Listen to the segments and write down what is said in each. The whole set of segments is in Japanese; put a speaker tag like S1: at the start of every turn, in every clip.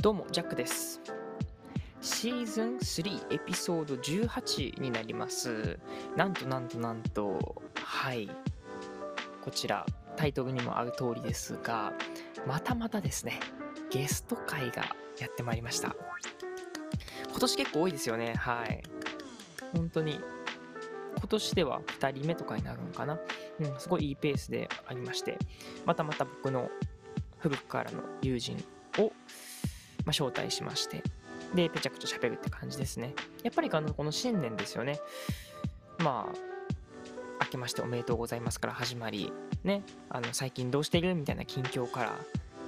S1: どうも、ジャックです。シーズン3エピソード18になります。なんとなんとなんと、はい。こちら、タイトルにもある通りですが、またまたですね、ゲスト会がやってまいりました。今年結構多いですよね。はい。本当に、今年では2人目とかになるのかな。うん、すごいいいペースでありまして、またまた僕の古くからの友人を、まあ、招待しまして、で、ぺちゃくちゃ喋るって感じですね。やっぱりあのこの新年ですよね。まあ、明けましておめでとうございますから始まり、ね、あの最近どうしてるみたいな近況から、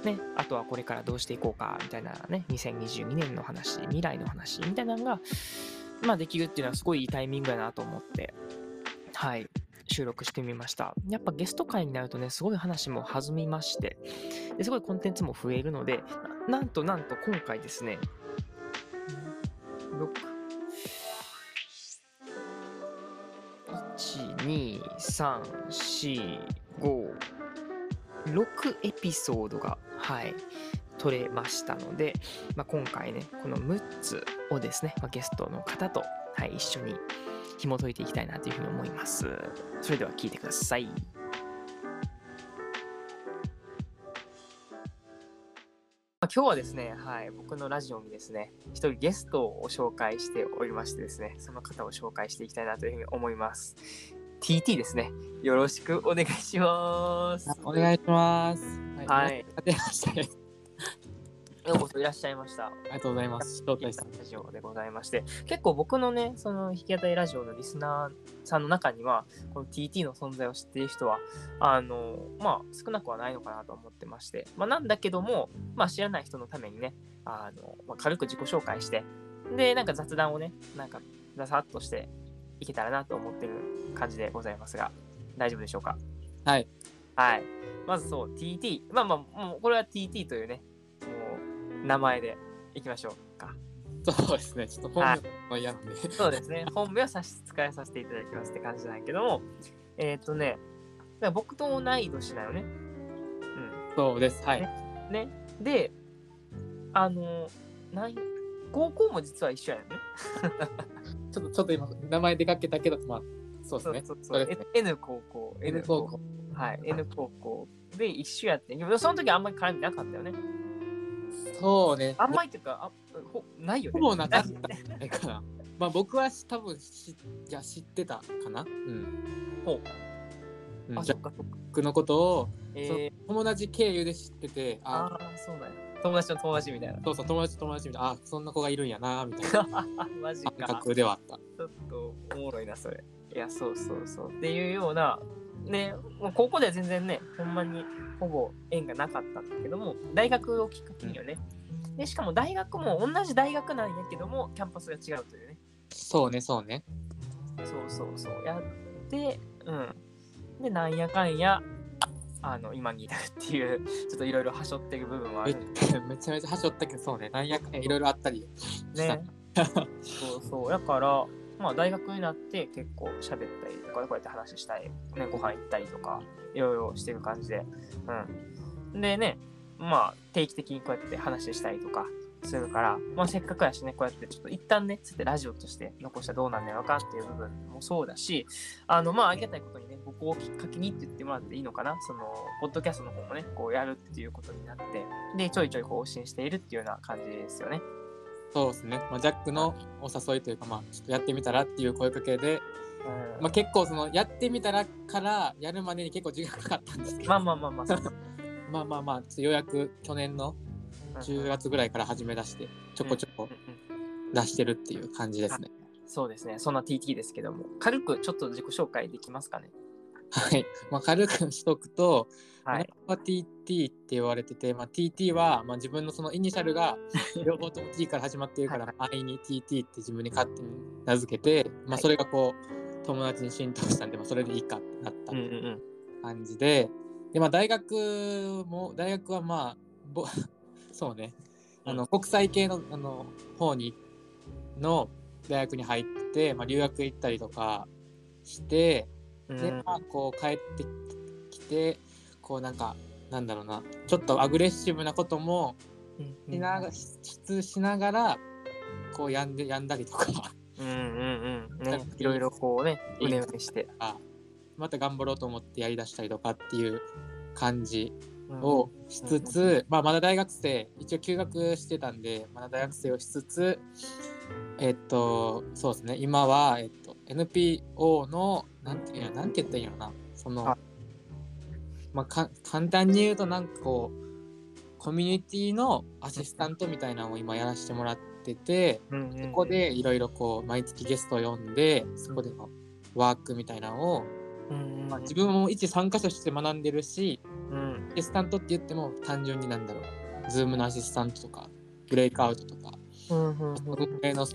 S1: ね、あとはこれからどうしていこうかみたいなね、2022年の話、未来の話みたいなのが、まあできるっていうのはすごいいいタイミングだなと思って、はい、収録してみました。やっぱゲスト会になるとね、すごい話も弾みまして、ですごいコンテンツも増えるので、なんとなんと今回ですね、6、1、2、3、4、5、6エピソードが、はい、取れましたので、まあ、今回ね、この6つをですね、まあ、ゲストの方と、はい、一緒に紐解いていきたいなというふうに思います。それでは聞いてください。今日はですね、はい、僕のラジオにですね、一人ゲストを紹介しておりましてですね、その方を紹介していきたいなというふうに思います。TT ですね。よろしくお願いします。
S2: お願いします。
S1: はい。
S2: 当てましたね。
S1: ようこそいらっしゃいました。
S2: ありがとうございます。招待さん。
S1: ラジオでございまして、結構僕のね、その弾き語りラジオのリスナーさんの中には、この TT の存在を知っている人は、あの、まあ、少なくはないのかなと思ってまして、まあ、なんだけども、まあ、知らない人のためにね、あの、まあ、軽く自己紹介して、で、なんか雑談をね、なんか、ざさっとしていけたらなと思ってる感じでございますが、大丈夫でしょうか？
S2: はい。
S1: はい。まずそう、TT。まあまあ、もうこれは TT というね、名前でいきましょうか。
S2: そうですね。ちょっと本名の嫌なんで。
S1: そうですね。本名は差し支えさせていただきますって感じなんやけども、えっ、とね、僕と同い年だよね。
S2: そうです。はい。
S1: うん。ね。で、あの、なん高校も実は一緒やよね。
S2: ちょっと、ちょっと今、名前出かけたけど、まあ、そうですね。
S1: そうそう
S2: そうね
S1: N 高校。
S2: N 高校。
S1: はい。N 高校で一緒やってんけど、その時あんまり絡みなかったよね。
S2: そうね。
S1: あんまりっていうか、あほないよね。
S2: ほぼなかったないかな。まあ、僕は多分し、いや、知ってたかな？うん。
S1: ほう
S2: うん
S1: あ、そっかそっか。
S2: 僕のことを、
S1: えー、
S2: 友達経由で知ってて、あ
S1: ああ、そうだよ。友達の友達みたいな。
S2: そうそう、友達友達みたいな、あ、そんな子がいるんやな、みたいな
S1: マジ
S2: 感
S1: か。
S2: 覚ではあった。
S1: ちょっとおもろいな、それ。いや、そうそうそう。っていうような、ね、もう高校では全然ね、ほんまにほぼ縁がなかったんだけども、大学をきっかけにはね、で、しかも大学も同じ大学なんやけども、キャンパスが違うというね。
S2: そうね、そうね。
S1: そうそうそう。やって、うん。で、なんやかんや、あの、今に至るっていう、ちょっといろいろはしょってる部分はあ
S2: め
S1: る
S2: めちゃめちゃはしょったけど、そうね。なんやかんやいろいろあったり。
S1: ね。そうそう。だから、まあ大学になって結構喋ったりとか、こうやって話したり、ね、ご飯行ったりとか、いろいろしてる感じで。うん。でね、まあ定期的にこうやって話したりとかするから、まあせっかくやしね、こうやってちょっと一旦ね、つってラジオとして残したらどうなんだろうかっていう部分もそうだし、あの、まあありがたいことにね、僕をきっかけにって言ってもらっていいのかな、その、ポッドキャストの方もね、こうやるっていうことになって、で、ちょいちょい更新しているっていうような感じですよね。
S2: そうですね。まあ、ジャックのお誘いというか、まあ、ちょっとやってみたらっていう声かけで、
S1: うん
S2: まあ、結構その、やってみたらからやるまでに結構時間かかったんですけど、
S1: まあまあまあまあ、
S2: まあまあまあ、ちょっとようやく去年の10月ぐらいから始め出して、ちょこちょこ出してるっていう感じですね。
S1: そうですね。そんな TT ですけども、軽くちょっと自己紹介できますかね。
S2: はい。まあ、軽くしとくと、
S1: はい。
S2: まあ TT って言われてて、まあ、TT は、まあ、自分のそのイニシャルが 両方とも T から始まっているから、安易に TT って自分に勝手に名付けて、まあ、それがこう、友達に浸透したんで、まあ、それでいいかってなった
S1: うんうんうん。
S2: 感じで、で、まあ、大学も、大学はまあ、ぼ そうね、あの、国際系の、あの、方に、の大学に入って、まあ、留学行ったりとかして、で、
S1: うん。
S2: まあ、こう、帰ってきて、こう、なんか、なんだろうな、ちょっとアグレッシブなことも
S1: うん
S2: しなが質しながらこうやんでやんだりとか。
S1: うんうんうん。ねいろいろこうねうねうねして。
S2: また頑張ろうと思ってやりだしたりとかっていう感じ
S1: うん。
S2: をしつつ、まあ、まだ大学生一応休学してたんでまだ大学生をしつつえっとそうですね。今は、えっと、NPO のなんていうのなんて言ったらいいのかな。その
S1: あ
S2: まあか簡単に言うとなんかこうコミュニティのアシスタントみたいなのを今やらせてもらってて
S1: うんうん
S2: そこでいろいろこう毎月ゲストを呼んでそこでのワークみたいなのを、
S1: うん
S2: まあ、自分も一参加者として学んでるし
S1: うん。
S2: アシスタントって言っても単純になんだろう、 Zoom のアシスタントとか、breakout とか、
S1: うんうん
S2: 運営の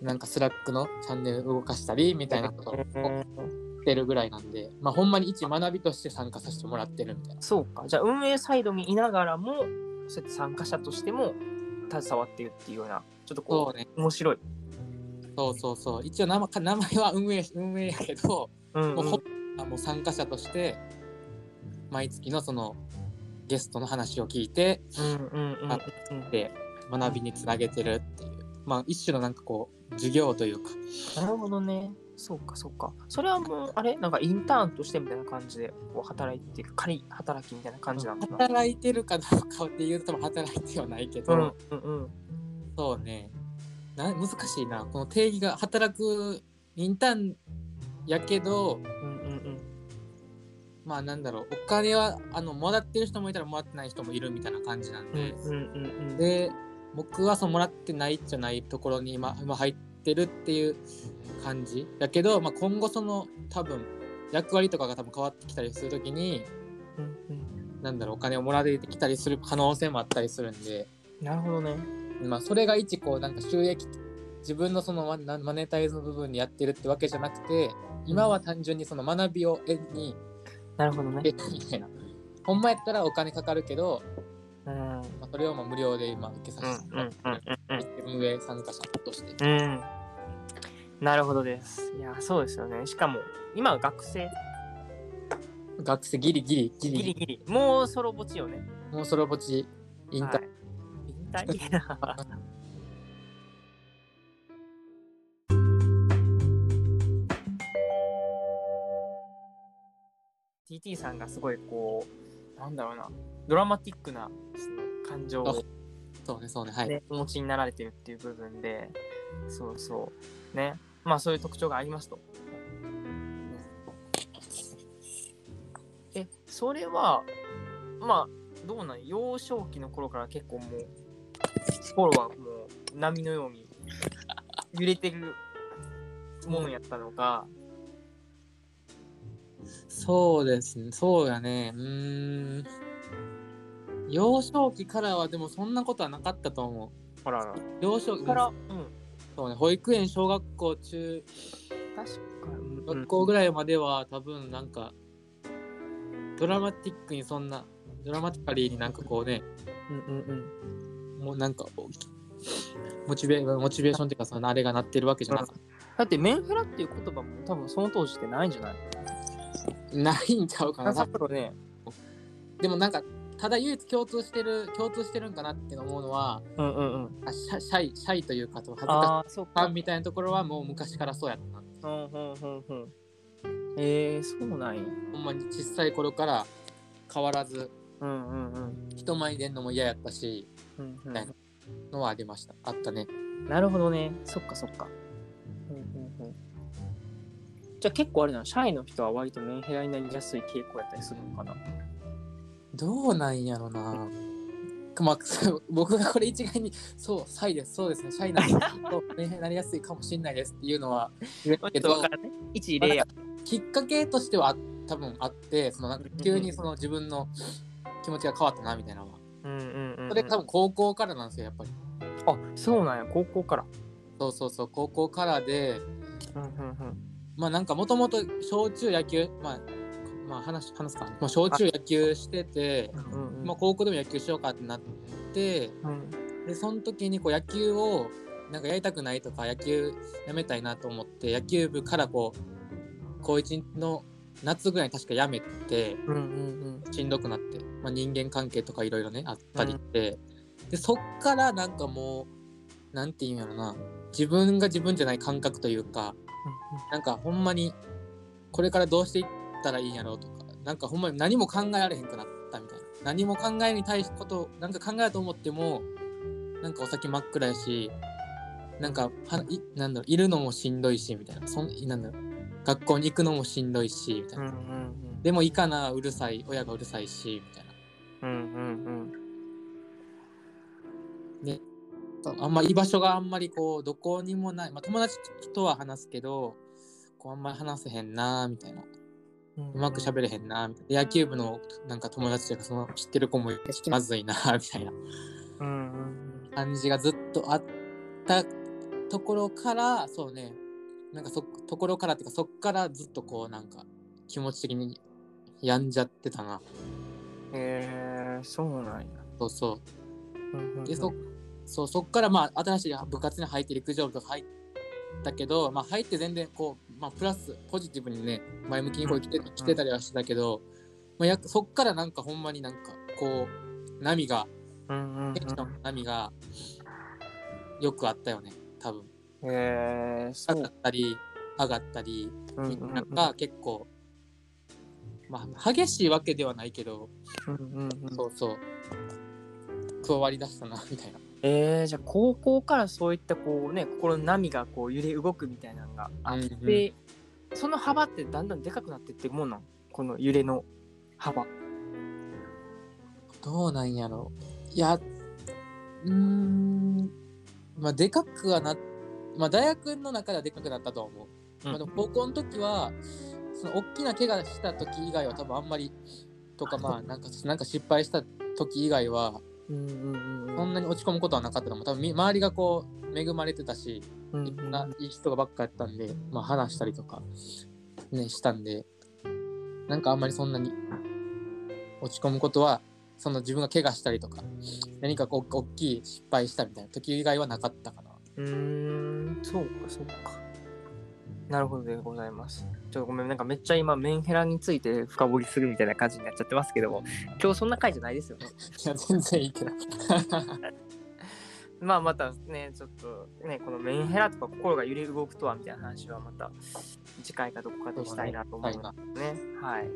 S2: なんか Slack のチャンネル動かしたりみたいなことをしてるぐらいなんで、まあほんまに一学びとして参加させてもらってるみたいな。
S1: そうかじゃあ運営サイドにいながらもそうやって参加者としても携わっているっていうようなちょっとこ
S2: そうね。
S1: う面白い、
S2: そうそうそう。一応名前名前は運営、運営やけど、
S1: うん
S2: もうほ参加者として、毎月のそのゲストの話を聞いて、
S1: うんうんうん
S2: あで学びにつなげてるっていう、まあ一種のなんかこう、授業というか、
S1: なるほどね。そうかそうか。それはもうあれ？なんかインターンとしてみたいな感じでこう働いてる仮働きみたいな感じなのかな
S2: 働いてるかどうかっていうと働いてはないけど、
S1: うんうんうん。
S2: そうね。な難しいな。この定義が働くインターンやけど
S1: うんうん
S2: まあなんだろう。お金はあのもらってる人もいたらもらってない人もいるみたいな感じなん
S1: うん
S2: で、
S1: うんうんうん。
S2: で僕はそのもらってないじゃないところに今今入ってるっていう感じ。だけど、まあ、今後その多分役割とかが多分変わってきたりするときに
S1: うんうん。
S2: なんだろうお金をもらえてきたりする可能性もあったりするんで。
S1: なるほどね。
S2: まあ、それが一こうなんか収益自分のそのマネタイズの部分にやってるってわけじゃなくて今は単純にその学びを得に
S1: なるほどね。
S2: みたいな。ほんまやったらお金かかるけど、
S1: うん。
S2: まあ、それをまあ無料で今受けさ
S1: うん
S2: せてもらって
S1: うん
S2: 運営参加者として。
S1: うん。うんなるほどです。いやそうですよね。しかも今は学生。
S2: 学生ギリギリギリ
S1: ギリ。ギリもうソロぼちよね。
S2: もうそれぼち引退、
S1: はい。引退？TT さんがすごいこうなんだろうな。ドラマティックなその感情を、
S2: そうねそうねはい、
S1: ねお持ちになられてるっていう部分でそうそう。ね。まあそういう特徴がありますと。えそれはまあどうなん？幼少期の頃から結構もう心はもう波のように揺れてるものやったのか、
S2: そうですね。そうやね。うーん。幼少期からはでもそんなことはなかったと思う。
S1: あらら。
S2: 幼少期
S1: から、うん、
S2: そうね。保育園小学校中
S1: 確かに、
S2: 学校ぐらいまでは多分なんかドラマティックにそんなドラマティカリーになんかこうね
S1: うんうんうん。
S2: もうなんかモチベモチベーションっていうかそのあれがなってるわけじゃなかっ
S1: だってメンヘラっていう言葉も多分その当時ってないんじゃない？
S2: たないんちゃうかな。
S1: ね。
S2: でもなんかただ唯一共通してる共通してるんかなって思うのは
S1: うんうんうん。
S2: あシャシャイシャイというかと恥ずかしさ
S1: か
S2: みたいなところはもう昔からそうやったな。
S1: うんうんうんうんえー、そうなんや。
S2: ほんまに小さい頃から変わらず
S1: うんうんうん。
S2: 人前に出んのも嫌やったし
S1: うんうん。
S2: はいのはありました。あったね。
S1: なるほどね。そっかそっかじゃあ結構あれなのシャイの人は割とメンヘラになりやすい傾向やったりするのかな？
S2: どうなんやろな。まあ、僕がこれ一概に、そう、シャイです、そうですね、シャイなんですそうね、なりやすいかもしれないですっていうのは言えるけど
S1: 一例や。
S2: きっかけとしてはあ多分あって、そのなんか急にその自分の気持ちが変わったなみたいなのは。
S1: うんうんうん、うん、
S2: それ多分高校からなんですよ、やっぱり。
S1: あそうなんや。高校から。
S2: そうそうそう、高校からで、
S1: うんうんうん
S2: まあなんかもともと小中野球、まあ、まあ話話すか、まあ、小中野球してて、
S1: うんうん
S2: まあ、高校でも野球しようかってなって、
S1: うん。
S2: でその時にこう野球をなんかやりたくないとか野球やめたいなと思って野球部からこう高1の夏ぐらいに確かやめて
S1: うんうん
S2: しんどくなって、まあ、人間関係とかいろいろねあったりして、でそっからなんかもうなんていうんやろな。自分が自分じゃない感覚というかなんかほんまにこれからどうしていったらいいんやろうとかなんかほんまに何も考えられへんくなったみたいな。何も考えに対してことなんか考えようと思ってもなんかお先真っ暗やしなんかはいなんだろういるのもしんどいしみたいな。そんなんだろう学校に行くのもしんどいしみたいな、
S1: うんうんうん。
S2: でも行かなうるさい。親がうるさいしみたいな。
S1: うんうん
S2: あんま居場所があんまりこうどこにもない、まあ、友達とは話すけどこうあんまり話せへんなみたいな。
S1: うん。
S2: うまく喋れへんなみたいな。野球部のなんか友達とかその知ってる子もまずいなみたいな。
S1: うんうん
S2: 感じがずっとあったところからそうね。なんかそところからっていうかそっからずっとこうなんか気持ち的に病んじゃってたな。
S1: へえそうなんや。
S2: そうそう。でそそうそっからまあ新しい部活に入って陸上部とか入ったけど、まあ、入って全然こう、まあ、プラスポジティブにね前向きにこう生きて生きてたりはしてたけど、まあ、やそっからなんかほんまになんかこう波がテンションの波がよくあったよね多分。
S1: うんへえそ
S2: 下が
S1: う
S2: ったり上がったりなんか結構、まあ激しいわけではないけど、
S1: うんうんうん。
S2: そうそう。加わりだしたなみたいな
S1: えー、じゃあ高校からそういったこうね心の波がこう揺れ動くみたいなのがあって、その幅ってだんだんでかくなっていってるもんなん？この揺れの幅。
S2: どうなんやろ。いやうーん。まあでかくはなまあ大学の中ではでかくなったとは思う、まあ、でも高校の時はその大きな怪我した時以外は多分あんまりとかまあなんかなんか失敗した時以外は
S1: うんうんうん
S2: そんなに落ち込むことはなかったと思う。多分み周りがこう恵まれてたし
S1: うん
S2: いろんないい人がばっかやったんで、まあ、話したりとか、ね、したんでなんかあんまりそんなに落ち込むことはその自分が怪我したりとか何かこう大きい失敗したみたいな時以外はなかったかな。
S1: うーんそうかそうかなるほどでございます。ちょっとごめんなんかめっちゃ今メンヘラについて深掘りするみたいな感じになっちゃってますけども。今日そんな回じゃないですよね。
S2: いや全然いいけど。
S1: まあまたねちょっとねこのメンヘラとか心が揺れ動くとはみたいな話はまた次回かどこかでしたいなと思いますね。はい